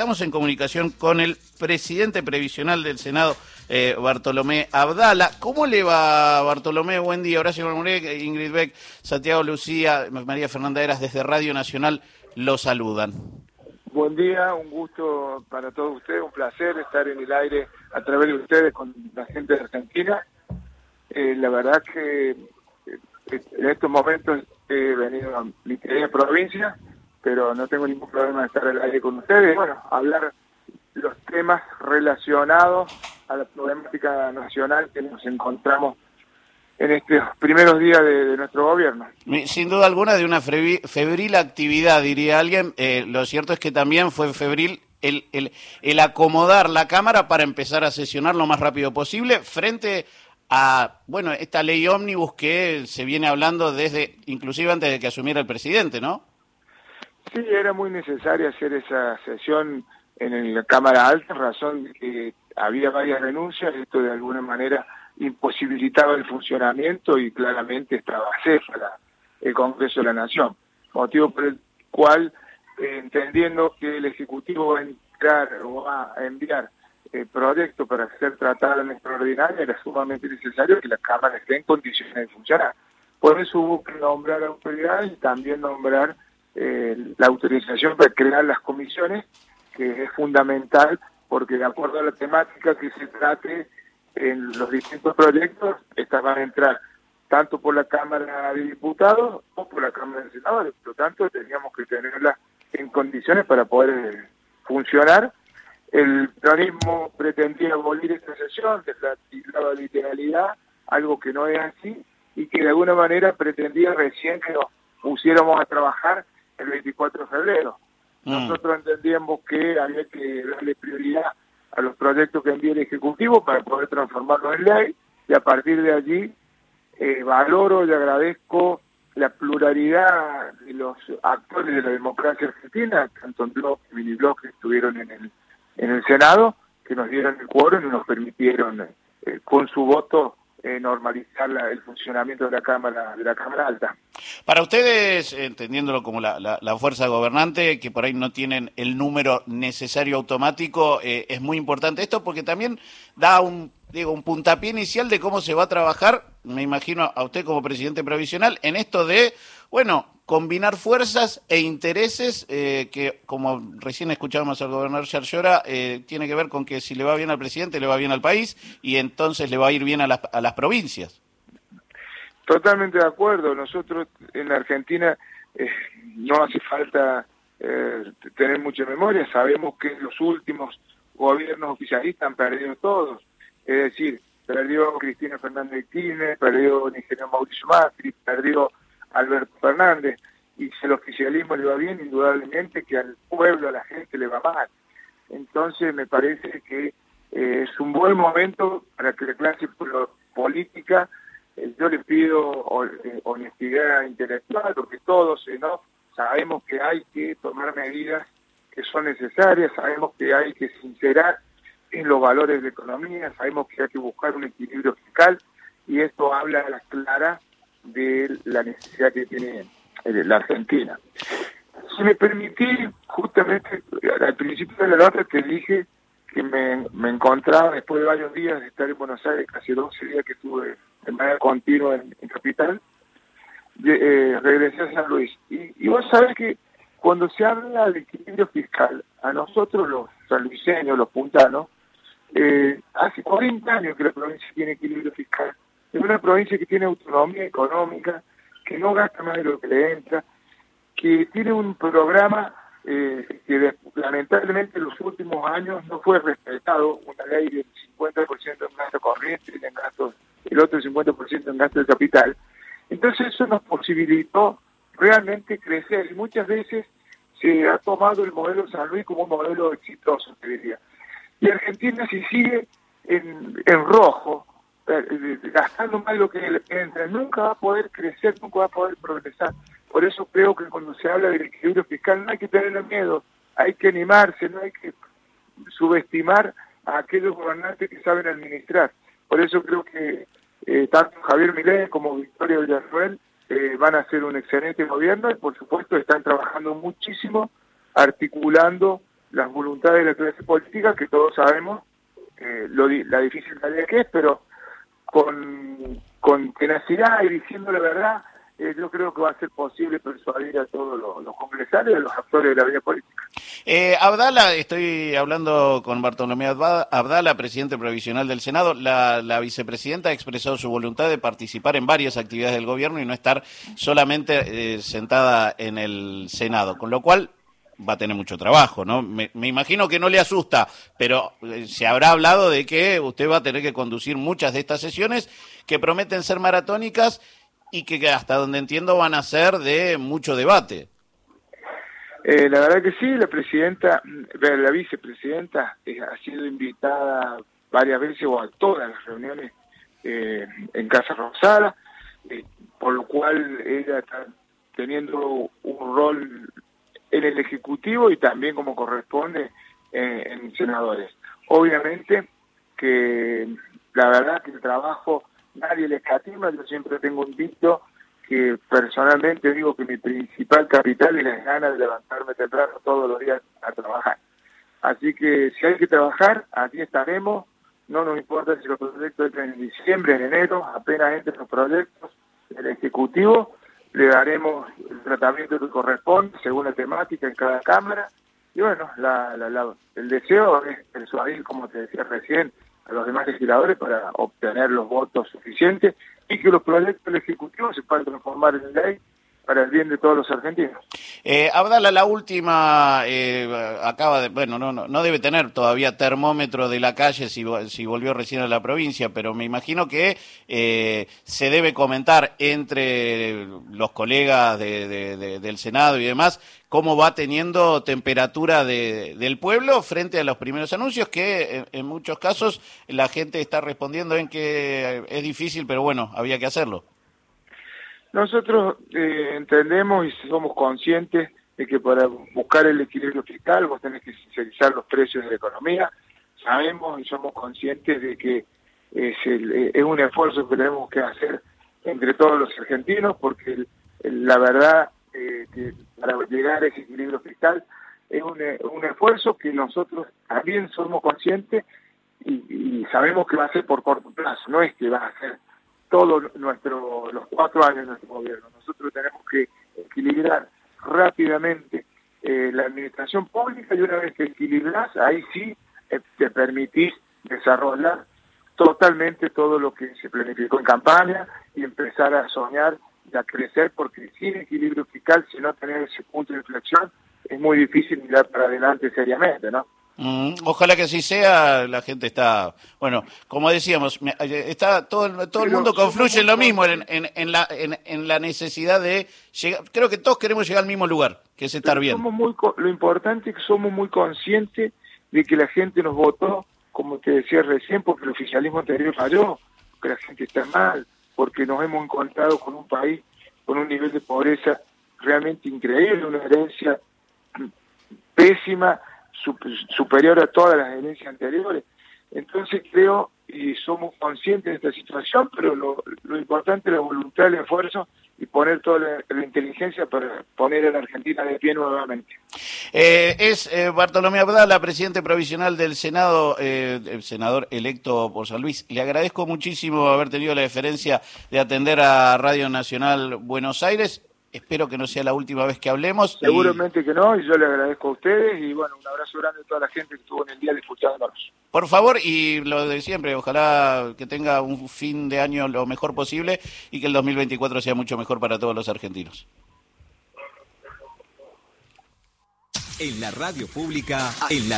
Estamos en comunicación con el presidente previsional del Senado, eh, Bartolomé Abdala. ¿Cómo le va, Bartolomé? Buen día. Horacio Marmurek, Ingrid Beck, Santiago Lucía, María Fernanda Eras, desde Radio Nacional, lo saludan. Buen día, un gusto para todos ustedes, un placer estar en el aire a través de ustedes con la gente de Argentina. Eh, la verdad que eh, en estos momentos he venido a mi querida provincia pero no tengo ningún problema de estar al aire con ustedes. Bueno, hablar los temas relacionados a la problemática nacional que nos encontramos en estos primeros días de, nuestro gobierno. Sin duda alguna de una febril actividad, diría alguien. Eh, lo cierto es que también fue febril el, el, el, acomodar la Cámara para empezar a sesionar lo más rápido posible frente a, bueno, esta ley ómnibus que se viene hablando desde, inclusive antes de que asumiera el presidente, ¿no? Sí, era muy necesario hacer esa sesión en la Cámara Alta, razón de que había varias renuncias, esto de alguna manera imposibilitaba el funcionamiento y claramente estaba para el Congreso de la Nación, motivo por el cual, eh, entendiendo que el Ejecutivo va a entrar o va a enviar el proyecto para ser tratado en extraordinaria, era sumamente necesario que la Cámara esté en condiciones de funcionar. Por eso hubo que nombrar autoridades y también nombrar eh, la autorización para crear las comisiones, que es fundamental porque de acuerdo a la temática que se trate en los distintos proyectos, estas van a entrar tanto por la Cámara de Diputados como por la Cámara de Senadores. Por lo tanto, teníamos que tenerlas en condiciones para poder eh, funcionar. El peronismo pretendía abolir esta sesión, la literalidad, algo que no es así, y que de alguna manera pretendía recién que nos pusiéramos a trabajar el 24 de febrero. Mm. Nosotros entendíamos que había que darle prioridad a los proyectos que envía el Ejecutivo para poder transformarlos en ley y a partir de allí eh, valoro y agradezco la pluralidad de los actores de la democracia argentina, tanto en Bloc y Mini Bloc que estuvieron en el, en el Senado, que nos dieron el quórum y nos permitieron eh, con su voto eh, normalizar el funcionamiento de la Cámara de la Cámara Alta. Para ustedes, entendiéndolo como la, la, fuerza gobernante, que por ahí no tienen el número necesario automático, eh, es muy importante esto porque también da un, digo, un puntapié inicial de cómo se va a trabajar, me imagino a usted como presidente provisional, en esto de, bueno, combinar fuerzas e intereses eh, que, como recién escuchábamos al gobernador Charllora, eh, tiene que ver con que si le va bien al presidente, le va bien al país y entonces le va a ir bien a las, a las provincias. Totalmente de acuerdo. Nosotros en la Argentina eh, no hace falta tener mucha memoria. Sabemos que los últimos gobiernos oficialistas han perdido todos. Es decir, perdió Cristina Fernández de Kirchner, perdió el ingeniero Mauricio Macri, perdió Alberto Fernández, y si el oficialismo le va bien, indudablemente que al pueblo, a la gente le va mal. Entonces me parece que eh, es un buen momento para que la clase política, eh, yo le pido eh, honestidad intelectual, porque todos ¿no? sabemos que hay que tomar medidas que son necesarias, sabemos que hay que sincerar en los valores de economía, sabemos que hay que buscar un equilibrio fiscal, y esto habla a la clara de la necesidad que tiene eh, la Argentina. Si me permití, justamente al principio de la nota te dije que me, encontraba después de varios días de estar en Buenos Aires, casi 12 días que estuve de manera continua en, Capital, eh, regresé a San Luis. Y, vos sabés que cuando se habla de equilibrio fiscal, a nosotros los sanluiseños, los puntanos, eh, hace 40 años que la provincia tiene equilibrio fiscal es una provincia que tiene autonomía económica, que no gasta más de lo que le entra, que tiene un programa eh, que lamentablemente en los últimos años no fue respetado, una ley del 50% en gasto corriente y en gasto, el otro 50% en gasto de capital. Entonces eso nos posibilitó realmente crecer y muchas veces se ha tomado el modelo San Luis como un modelo exitoso, te diría. Y Argentina si sigue en, en rojo, gastando más de lo que entra, nunca va a poder crecer, nunca va a poder progresar. Por eso creo que cuando se habla del equilibrio fiscal no hay que tener miedo, hay que animarse, no hay que subestimar a aquellos gobernantes que saben administrar. Por eso creo que eh, tanto Javier Milei como Victoria Villarruel eh, van a hacer un excelente gobierno y por supuesto están trabajando muchísimo articulando las voluntades de la clase política, que todos sabemos eh, la difícil tarea que es, pero con, con tenacidad y diciendo la verdad, eh, yo creo que va a ser posible persuadir a todos los, los congresales, a los actores de la vida política. Eh, Abdala, estoy hablando con Bartolomé Abdala, presidente provisional del Senado. La, la, vicepresidenta ha expresado su voluntad de participar en varias actividades del gobierno y no estar solamente eh, sentada en el Senado, con lo cual va a tener mucho trabajo, ¿no? Me, imagino que no le asusta, pero eh, se habrá hablado de que usted va a tener que conducir muchas de estas sesiones que prometen ser maratónicas y que hasta donde entiendo van a ser de mucho debate. Eh, la verdad que sí, la presidenta, la vicepresidenta eh, ha sido invitada varias veces o a todas las reuniones eh, en Casa Rosada, eh, por lo cual ella está teniendo un rol en el Ejecutivo y también como corresponde en senadores. Obviamente que la verdad que el trabajo nadie le escatima, yo siempre tengo un dicho que personalmente digo que mi principal capital es la ganas de levantarme temprano todos los días a trabajar. Así que si hay que trabajar, aquí estaremos, no nos importa si los proyectos entran en diciembre, en enero, apenas entren los proyectos, el Ejecutivo le daremos el tratamiento que corresponde según la temática en cada Cámara. Y bueno, la, la, el deseo es persuadir, como te decía recién, a los demás legisladores para obtener los votos suficientes y que los proyectos del Ejecutivo se puedan transformar en ley para el bien de todos los argentinos. Eh, Abdala, la última eh, acaba de, bueno, no, no, no debe tener todavía termómetro de la calle si, si volvió recién a la provincia, pero me imagino que eh, se debe comentar entre los colegas de, de, de, del Senado y demás cómo va teniendo temperatura de, del pueblo frente a los primeros anuncios, que en muchos casos la gente está respondiendo en que es difícil, pero bueno, había que hacerlo. Nosotros eh, entendemos y somos conscientes de que para buscar el equilibrio fiscal vos tenés que sincerizar los precios de la economía. Sabemos y somos conscientes de que es, el, es un esfuerzo que tenemos que hacer entre todos los argentinos porque el, la verdad eh, que para llegar a ese equilibrio fiscal es un, un esfuerzo que nosotros también somos conscientes y sabemos que va a ser por corto plazo, no es que va a ser todos nuestro, los cuatro años de nuestro gobierno. Nosotros tenemos que equilibrar rápidamente eh, la administración pública y una vez que equilibras, ahí sí eh, te permitís desarrollar totalmente todo lo que se planificó en campaña y empezar a soñar y a crecer, porque sin equilibrio fiscal, si no tenés ese punto de inflexión, es muy difícil mirar para adelante seriamente, ¿no? Mm, ojalá que así sea, la gente está, bueno, como decíamos, está todo, todo el mundo confluye en lo mismo, en, en, en la, en, en, la necesidad de llegar, creo que todos queremos llegar al mismo lugar, que es estar bien. Somos muy, lo importante es que somos muy conscientes de que la gente nos votó, como te decía recién, porque el oficialismo anterior falló, porque la gente está mal, porque nos hemos encontrado con un país con un nivel de pobreza realmente increíble, una herencia pésima, superior a todas las herencias anteriores. Entonces creo y somos conscientes de esta situación, pero lo, lo importante es la voluntad, el esfuerzo y poner toda la, inteligencia para poner a la Argentina de pie nuevamente. Eh, es eh, Bartolomé Abdala, presidente provisional del Senado, eh, el senador electo por San Luis. Le agradezco muchísimo haber tenido la deferencia de atender a Radio Nacional Buenos Aires. Espero que no sea la última vez que hablemos. Seguramente y... que no, y yo le agradezco a ustedes y bueno, un abrazo grande a toda la gente que estuvo en el día escuchándonos. Por favor, y lo de siempre, ojalá que tenga un fin de año lo mejor posible y que el 2024 sea mucho mejor para todos los argentinos. En la radio pública, en la